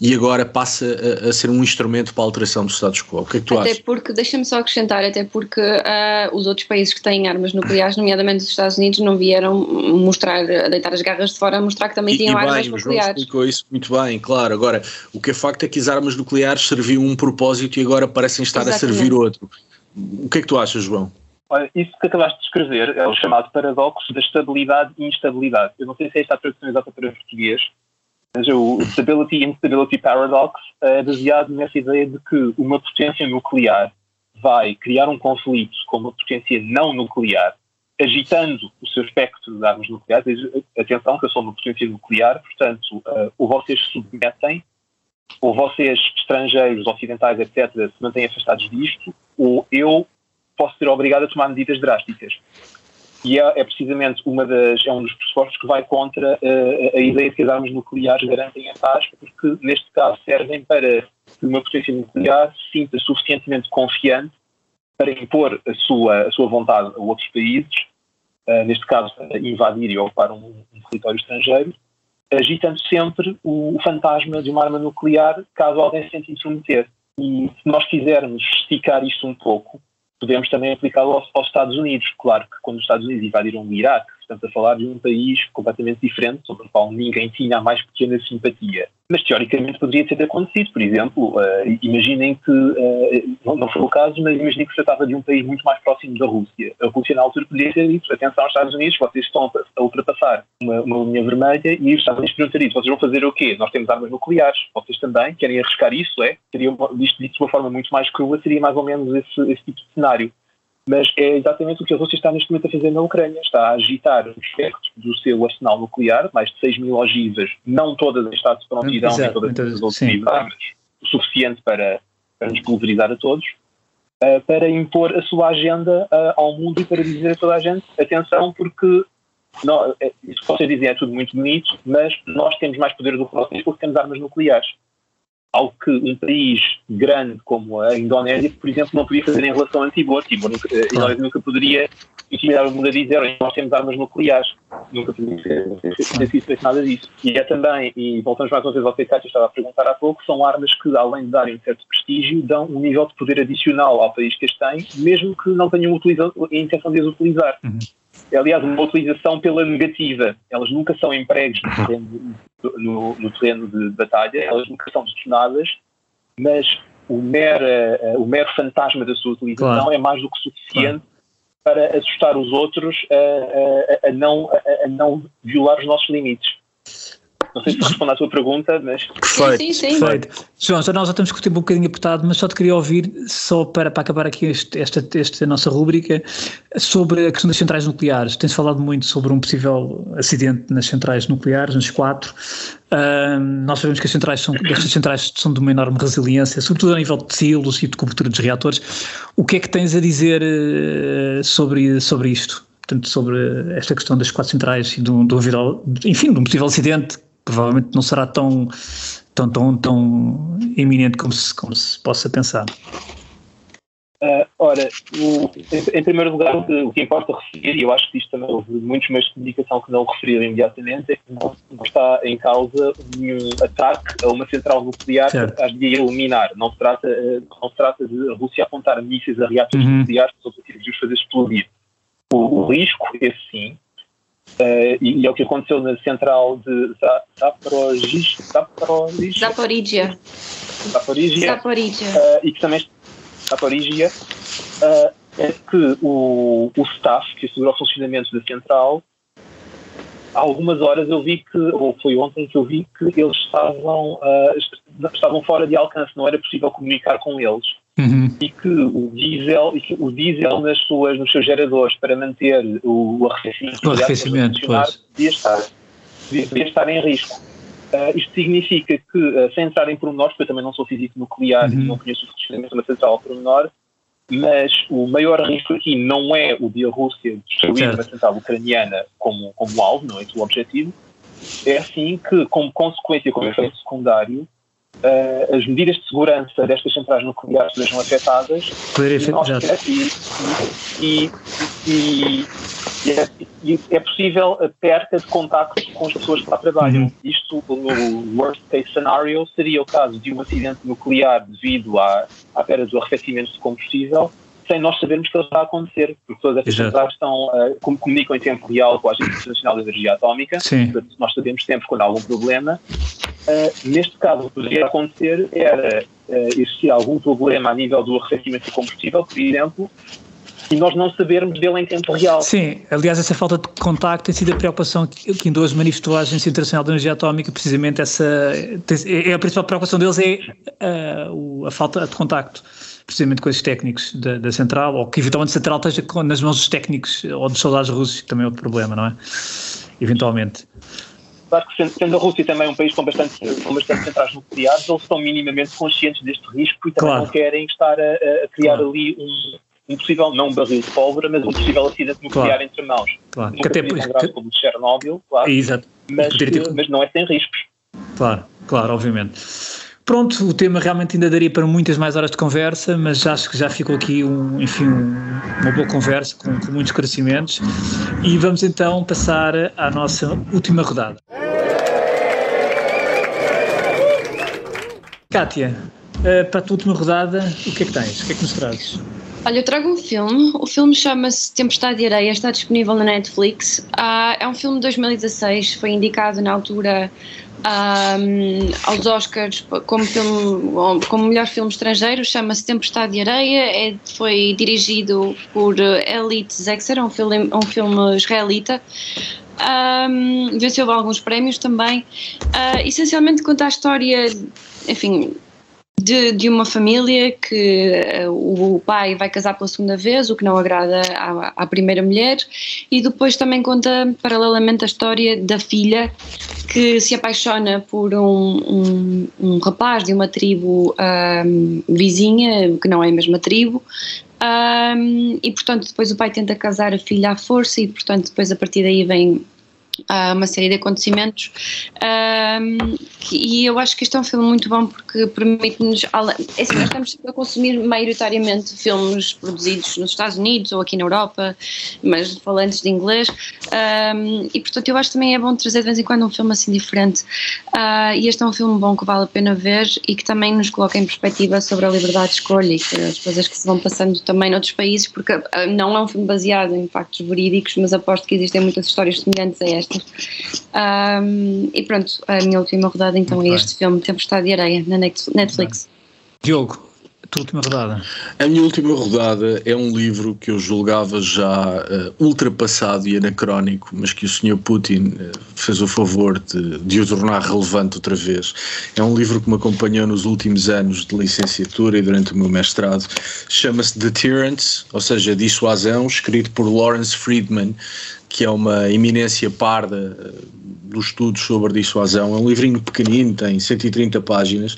e agora passa a, a, ser um instrumento para a alteração do status quo. O que é que tu até achas? Porque, deixa-me só acrescentar, até porque uh, os outros países que têm armas nucleares, nomeadamente os Estados Unidos, não vieram mostrar, deitar as garras de fora, mostrar que também e, tinham e bem, armas nucleares. nucleares. João explicou isso muito bem, claro. Agora, o que é facto é que as armas nucleares serviam um propósito e agora parecem estar Exatamente. a servir outro. O que é que tu achas, João? Olha, isso que acabaste de escrever é o chamado paradoxo da estabilidade e instabilidade. Eu não sei se é esta a tradução exata para português, mas o Stability Instability Paradox é baseado nessa ideia de que uma potência nuclear vai criar um conflito com uma potência não nuclear, agitando o seu espectro de armas nucleares. Atenção, que eu sou uma potência nuclear, portanto, uh, ou vocês se submetem, ou vocês, estrangeiros, ocidentais, etc., se mantêm afastados disto, ou eu posso ser obrigado a tomar medidas drásticas. E é, é, precisamente uma das, é um dos pressupostos que vai contra uh, a ideia de que as armas nucleares garantem a paz, porque neste caso servem para que uma potência nuclear se sinta suficientemente confiante para impor a sua, a sua vontade a outros países, uh, neste caso invadir e ocupar um, um território estrangeiro, agitando sempre o, o, fantasma de uma arma nuclear caso alguém se tente intrometer. E se nós quisermos esticar isto um pouco, podemos também aplicá-lo aos, Estados Unidos. Claro que quando os Estados Unidos invadiram o Iraque, estamos a falar de um país completamente diferente, sobre o qual ninguém tinha a mais pequena simpatia. Mas teoricamente poderia ter acontecido. Por exemplo, uh, imaginem que, uh, não, foi o caso, mas imaginem que se tratava de um país muito mais próximo da Rússia. A Rússia na altura poderia ter dito, atenção aos Estados Unidos, vocês estão a ultrapassar uma, uma linha vermelha e os Estados Unidos podiam ter vocês vão fazer o quê? Nós temos armas nucleares, vocês também querem arriscar isso, é? Seria, isto dito de uma forma muito mais crua, seria mais ou menos esse, esse tipo de cenário mas é exatamente o que a Rússia está neste momento a fazer na Ucrânia. Está a agitar os espectros do seu arsenal nuclear, mais de 6 mil ogivas, não todas em estado de prontidão, nem todas em estado mas o suficiente para, para nos pulverizar a todos, uh, para impor a sua agenda uh, ao mundo e para dizer a toda a gente, atenção, porque não, é, isso que vocês dizem é tudo muito bonito, mas nós temos mais poder do que vocês porque temos armas nucleares algo que um país grande como a Indonésia, por exemplo, não podia fazer em relação a Timor. Timor nunca, a Indonésia nunca poderia intimidar o mundo a dizer nós temos armas nucleares. Nunca podia ter sido nada disso. E é também, e voltamos mais uma vez ao que a estava a perguntar há pouco, são armas que, além de darem um certo prestígio, dão um nível de poder adicional ao país que as tem, mesmo que não tenham a intenção de as utilizar. Uhum é aliás uma utilização pela negativa. Elas nunca são empregos no no terreno de batalha, elas nunca são detonadas, mas o mero, uh, o mero fantasma da sua utilização claro. é mais do que suficiente claro. para assustar os outros a, a, a não, a, a não violar os nossos limites. Não sei se respondo à tua pergunta, mas. Perfeito, sim, sim, perfeito. João, já nós já temos que ter um bocadinho apertado, mas só te queria ouvir, só para, para acabar aqui este, esta, esta nossa rúbrica, sobre a questão das centrais nucleares. Tem-se falado muito sobre um possível acidente nas centrais nucleares, nas quatro. Uh, nós sabemos que as centrais são, estas centrais são de uma enorme resiliência, sobretudo a nível de silos e de cobertura dos reatores. O que é que tens a dizer uh, sobre, sobre isto? Portanto, sobre esta questão das quatro centrais e do, do, enfim, de um possível acidente provavelmente não será tão, tão, tão, tão iminente como se, como se possa pensar. Uh, ora, o, em, em, primeiro lugar, o que importa referir, e eu acho que isto também houve muitos meios de comunicação que não o referiram imediatamente, é que não, está em causa nenhum ataque a uma central nuclear certo. a de eliminar. Não se, trata, não se trata de a Rússia apontar mísseis a reatores uhum. nucleares com o objetivo de os fazer explodir. O, o risco, esse sim, Uh, e, e, é o que aconteceu na central de Zaporozhia. Zaporizhia. Zaporizhia. Uh, e que também Zaporizhia, uh, é que o, o staff que assegura o funcionamento da central, há algumas horas eu vi que, ou foi ontem que eu vi que eles estavam, uh, estavam fora de alcance, não era possível comunicar com eles. Uhum. E que o diesel, e que o diesel nas suas, nos seus geradores para manter o arrefecimento, o arrefecimento devia estar, devia estar em risco. Uh, isto significa que, uh, sem entrar em pormenores, porque eu também não sou físico nuclear uhum. e não conheço o funcionamento de uma central pormenor, mas o maior risco aqui não é o de a Rússia destruir certo. uma central ucraniana como, como alvo, não é o objetivo, é assim que, como consequência, como efeito secundário, uh, as medidas de segurança destas centrais nucleares sejam afetadas e, e, e, e, é, é possível a perca de contacto com as pessoas que lá trabalham. Uhum. Isto, no worst case scenario, seria o caso de um acidente nuclear devido à, à perda do arrefecimento de combustível, sem nós sabermos que ele está a acontecer, porque todas estas centrais estão, uh, comunicam em tempo real com a Agência Internacional de Energia Atómica, portanto, nós sabemos sempre quando há algum problema, Uh, neste caso, o que poderia acontecer era uh, existir algum problema a nível do arrefecimento de combustível, por exemplo, e nós não sabermos dele em tempo real. Sim, aliás, essa falta de contacto tem sido a preocupação que, que em duas manifestou a Agência Internacional de Energia Atómica, precisamente essa. É, a principal preocupação deles é a falta de contacto, precisamente com esses técnicos da, da, central, ou que eventualmente a central esteja nas mãos dos técnicos ou dos soldados russos, que também é outro problema, não é? Eventualmente. Claro que sendo a Rússia também um país com bastante, com bastante centrais nucleares, eles estão minimamente conscientes deste risco e também claro. não querem estar a, a criar claro. ali um, um, possível, não um barril de pólvora, mas um possível acidente nuclear claro. entre mãos. Claro. Nunca que até por grave como de Chernobyl, claro, Exato. Mas, mas não é sem riscos. Claro, claro, obviamente. Pronto, o tema realmente ainda daria para muitas mais horas de conversa, mas acho que já ficou aqui um, enfim, um, uma boa conversa com, com muitos esclarecimentos. E vamos então passar à nossa última rodada. Kátia, eh, para a tua última rodada, o que é que tens? O que é que nos trazes? Olha, eu trago um filme. O filme chama-se Tempestade de Areia, está disponível na Netflix. Uh, é um filme de 2016, foi indicado na altura um, aos Oscars como, filme, como melhor filme estrangeiro, chama-se Tempestade de Areia, é, foi dirigido por Elite Zexer, é um filme, um filme israelita. Um, venceu alguns prémios também. Uh, essencialmente conta a história, enfim, de, de uma família que uh, o pai vai casar pela segunda vez, o que não agrada à, à, primeira mulher, e depois também conta paralelamente a história da filha que se apaixona por um, um, um rapaz de uma tribo vizinha, que não é a mesma tribo, e portanto depois o pai tenta casar a filha à força e portanto depois a partir daí vem uh, uma série de acontecimentos um, e eu acho que este é um filme muito bom porque permite-nos, é assim, nós estamos a consumir maioritariamente filmes produzidos nos Estados Unidos ou aqui na Europa, mas falantes de inglês um, e portanto eu acho que também é bom trazer de vez em quando um filme assim diferente. Uh, e este é um filme bom que vale a pena ver e que também nos coloca em perspectiva sobre a liberdade de escolha e as coisas que se vão passando também noutros países porque uh, não é um filme baseado em factos verídicos mas aposto que existem muitas histórias semelhantes a esta um, e pronto, a minha última rodada então é este filme, Tempestade de Areia, na Netflix. Diogo, a tua última rodada? A minha última rodada é um livro que eu julgava já uh, ultrapassado e anacrónico, mas que o Sr. Putin uh, fez o favor de, de, o tornar relevante outra vez. É um livro que me acompanhou nos últimos anos de licenciatura e durante o meu mestrado. Chama-se Deterrence, ou seja, Dissuasão, escrito por Lawrence Friedman, que é uma eminência parda uh, dos estudos sobre dissuasão. É um livrinho pequenino, tem 130 páginas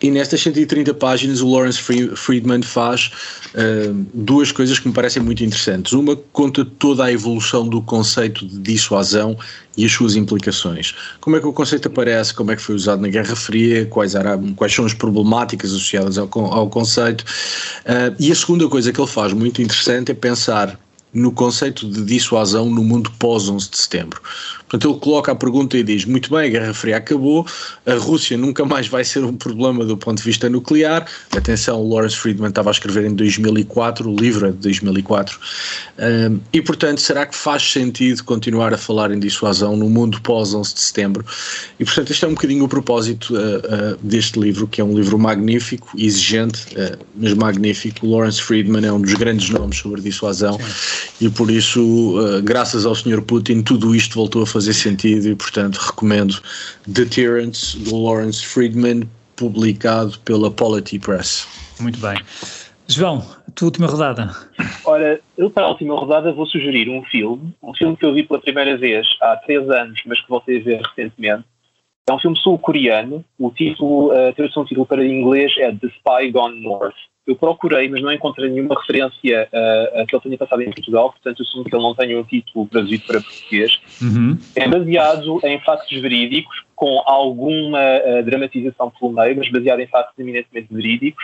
E nestas 130 páginas, o Lawrence Friedman faz uh, duas coisas que me parecem muito interessantes. Uma conta toda a evolução do conceito de dissuasão e as suas implicações. Como é que o conceito aparece, como é que foi usado na Guerra Fria, quais, era, quais são as problemáticas associadas ao, ao conceito. Uh, e a segunda coisa que ele faz muito interessante é pensar no conceito de dissuasão no mundo pós-11 de setembro. Portanto, ele coloca a pergunta e diz: muito bem, a Guerra Fria acabou, a Rússia nunca mais vai ser um problema do ponto de vista nuclear. Atenção, o Lawrence Friedman estava a escrever em 2004, o livro é de 2004. Um, e, portanto, será que faz sentido continuar a falar em dissuasão no mundo pós-11 de setembro? E, portanto, este é um bocadinho o propósito uh, uh, deste livro, que é um livro magnífico, exigente, uh, mas magnífico. O Lawrence Friedman é um dos grandes nomes sobre dissuasão Sim. e, por isso, graças ao Sr. Putin, tudo isto voltou a fazer fazer sentido e, portanto, recomendo Deterrence, do Lawrence Friedman, publicado pela Polity Press. Muito bem. João, a tua última rodada. Ora, eu para a última rodada vou sugerir um filme, um filme que eu vi pela primeira vez há três anos, mas que voltei a ver recentemente. É um filme sul-coreano, o título, a tradução do título para inglês é The Spy Gone North eu procurei, mas não encontrei nenhuma referência a, a que ele tenha passado em Portugal, portanto assumo que ele não tenha um título traduzido para português. Uhum. É baseado em factos verídicos, com alguma uh, dramatização pelo meio, mas baseado em factos eminentemente verídicos,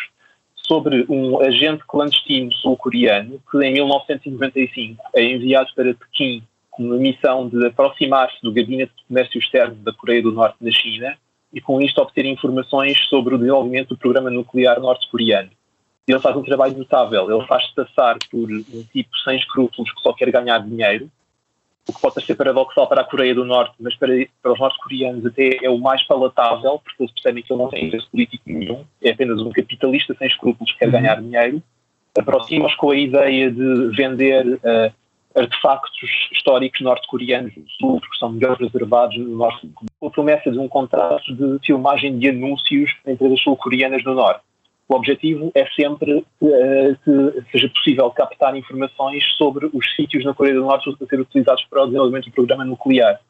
sobre um agente clandestino sul-coreano que em 1995 é enviado para Pequim com a missão de aproximar-se do gabinete de comércio externo da Coreia do Norte na China e com isto obter informações sobre o desenvolvimento do programa nuclear norte-coreano ele faz um trabalho notável. Ele faz-se passar por um tipo sem escrúpulos que só quer ganhar dinheiro, o que pode ser paradoxal para a Coreia do Norte, mas para, para os norte-coreanos até é o mais palatável, porque eles percebem que ele não tem interesse político nenhum, é apenas um capitalista sem escrúpulos que quer uhum. ganhar dinheiro. Aproxima-os com a ideia de vender uh, artefactos históricos norte-coreanos do sul, porque são melhor preservados no norte, a promessa de um contrato de filmagem de anúncios entre empresas sul-coreanas no norte o objetivo é sempre uh, que seja possível captar informações sobre os sítios na Coreia do Norte a ser utilizados para o desenvolvimento do programa nuclear.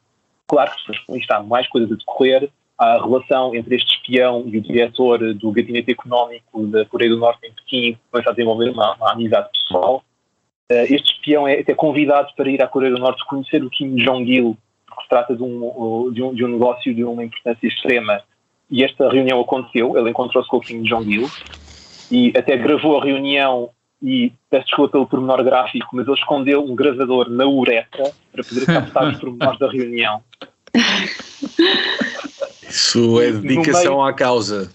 Claro que há mais coisas a decorrer, a relação entre este espião e o diretor do gabinete económico da Coreia do Norte em Pequim, começa a desenvolver uma, uma amizade pessoal. Uh, este espião é até convidado para ir à Coreia do Norte conhecer o Kim Jong-il, porque se trata de um, de, um, de um negócio de uma importância extrema e esta reunião aconteceu, ele encontrou-se com o Kim Jong-il e até gravou a reunião e peço desculpa pelo pormenor gráfico, mas ele escondeu um gravador na uretra para poder captar os pormenores da reunião. Isso é dedicação meio, à causa.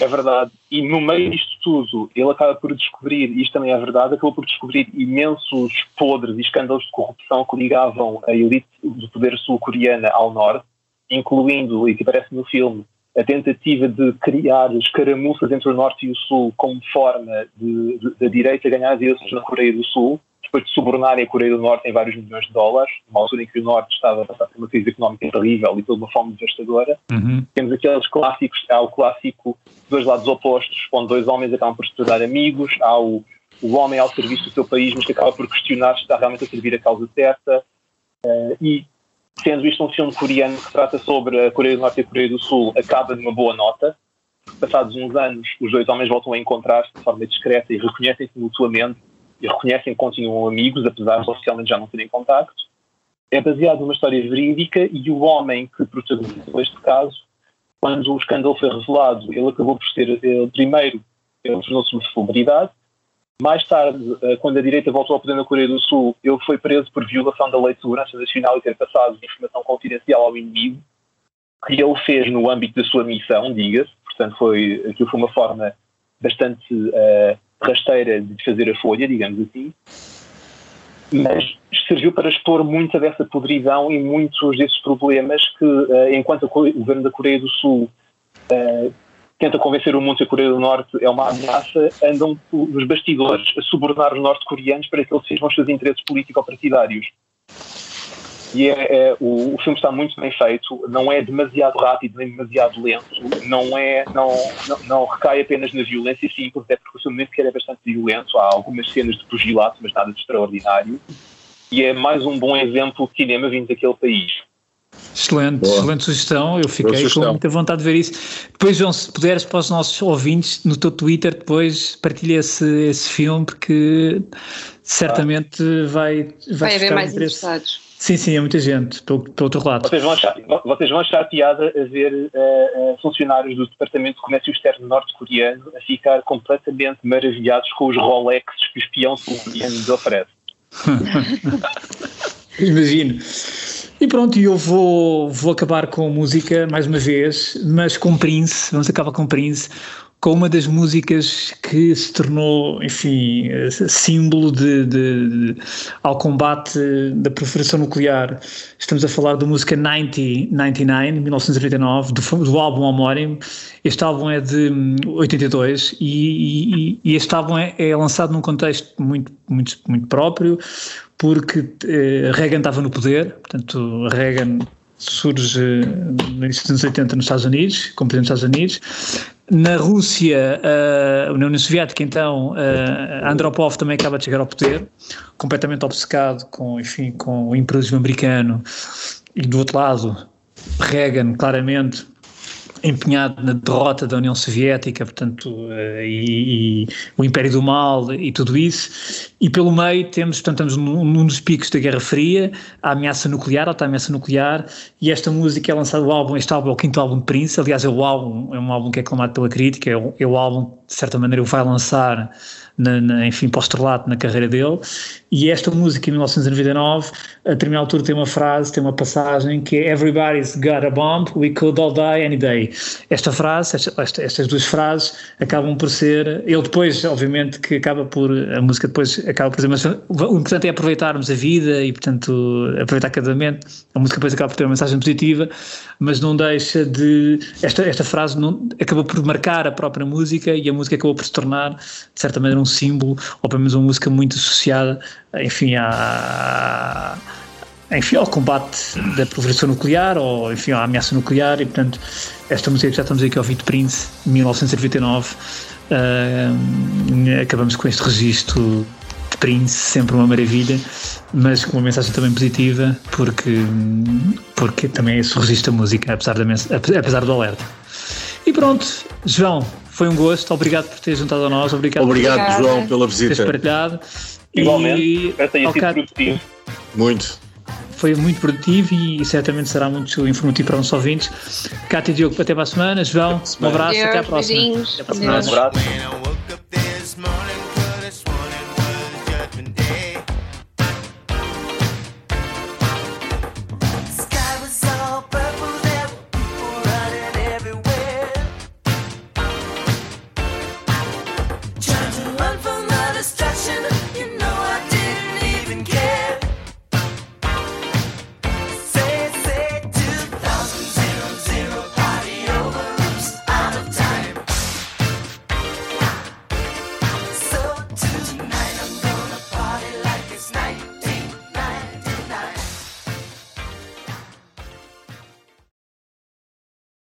É verdade. E no meio disto tudo, ele acaba por descobrir, e isto também é verdade, acabou por descobrir imensos podres e escândalos de corrupção que ligavam a elite do poder sul-coreana ao norte, incluindo, e que aparece no filme, a tentativa de criar escaramuças entre o Norte e o Sul como forma da direita ganhar adesões na Coreia do Sul, depois de subornarem a Coreia do Norte em vários milhões de dólares, numa altura em que o Norte estava a passar por uma crise económica terrível e por uma fome devastadora. Uhum. Temos aqueles clássicos, há o clássico dois lados opostos, onde dois homens acabam por se tornar amigos, há o, o homem ao serviço do seu país, mas que acaba por questionar se está realmente a servir a causa certa. Uh, e sendo isto um filme coreano que trata sobre a Coreia do Norte e a Coreia do Sul, acaba de uma boa nota. Passados uns anos, os dois homens voltam a encontrar-se de forma discreta e reconhecem-se mutuamente e reconhecem que continuam amigos, apesar de oficialmente já não terem contacto. É baseado numa história verídica e o homem que protagonizou este caso, quando o escândalo foi revelado, ele acabou por ser, ele, primeiro, ele tornou-se uma celebridade, mais tarde, eh, quando a direita voltou ao poder na Coreia do Sul, ele foi preso por violação da lei de segurança nacional e ter passado informação confidencial ao inimigo, que ele fez no âmbito da sua missão, diga-se. Portanto, foi, aquilo foi uma forma bastante uh, rasteira de fazer a folha, digamos assim. Mas serviu para expor muita dessa podridão e muitos desses problemas que, uh, enquanto o governo da Coreia do Sul uh, tenta convencer o mundo que a Coreia do Norte é uma ameaça, andam nos bastidores a subornar os norte-coreanos para que eles sejam os seus interesses político-partidários. E é, é, o, o, filme está muito bem feito, não é demasiado rápido nem demasiado lento, não, é, não, não, não recai apenas na violência simples, até porque o filme nem sequer é bastante violento, há algumas cenas de pugilato, mas nada de extraordinário. E é mais um bom exemplo de cinema vindo daquele país. Excelente, Boa. excelente sugestão. Eu fiquei com muita vontade de ver isso. Depois, João, se puderes para os nossos ouvintes, no teu Twitter, depois partilha esse, esse filme, porque certamente ah. vai, vai, vai haver mais interessados. Sim, sim, é muita gente, pelo, pelo outro lado. Vocês vão achar, vocês vão achar piada a ver uh, uh, funcionários do Departamento de Comércio Externo norte-coreano a ficar completamente maravilhados com os Rolex que o espião sul-coreano lhes oferece. Imagino. E pronto, eu vou, vou acabar com música mais uma vez, mas com Prince, vamos acabar com Prince, com uma das músicas que se tornou, enfim, símbolo de, de, de, ao combate da proliferação nuclear. Estamos a falar da música 9099, 1999, do, do álbum homónimo. Este álbum é de 82 e, e, e este álbum é, é, lançado num contexto muito, muito, muito próprio, porque eh, Reagan estava no poder, portanto, Reagan surge no início dos anos 80 nos Estados Unidos, como presidente dos Estados Unidos, na Rússia, uh, na União Soviética, então, uh, Andropov também acaba de chegar ao poder, completamente obcecado com, enfim, com o imperialismo americano. E do outro lado, Reagan, claramente, empenhado na derrota da União Soviética, portanto, uh, e, e, o Império do Mal e tudo isso. E pelo meio temos, portanto, estamos num, num dos picos da Guerra Fria, a ameaça nuclear, alta ameaça nuclear, e esta música é lançada, o álbum, este álbum é o quinto álbum de Prince, aliás é o álbum, é um álbum que é aclamado pela crítica, é o, é o álbum, de certa maneira, o vai lançar na, na, enfim, pós-relato na carreira dele. E esta música, em 1999, a determinada altura tem uma frase, tem uma passagem que é Everybody's got a bomb, we could all die any day. Esta frase, esta, esta, estas duas frases acabam por ser. Ele depois, obviamente, que acaba por. A música depois acaba por ser. Mas o importante é aproveitarmos a vida e, portanto, aproveitar cada momento. A música depois acaba por ter uma mensagem positiva, mas não deixa de. Esta, esta frase não, acaba por marcar a própria música e a música acabou por se tornar, de certa maneira, um símbolo, ou pelo menos uma música muito associada, enfim, à, enfim, ao combate da proliferação nuclear, ou enfim, à ameaça nuclear, e portanto, esta música que já estamos aqui a ouvir de Prince, 1999, uh, acabamos com este registro de Prince, sempre uma maravilha, mas com uma mensagem também positiva, porque, porque também é esse registro da música, apesar, da, apesar do alerta. E pronto, João, foi um gosto, obrigado por ter juntado a nós. Obrigado, obrigado por João, pela visita. Teres partilhado. Igualmente, e, tenha sido produtivo. Muito. Foi muito produtivo e certamente será muito informativo para os ouvintes. Cátia e Diogo, até para a semana. João, um abraço, até à próxima. Até à próxima. Um abraço.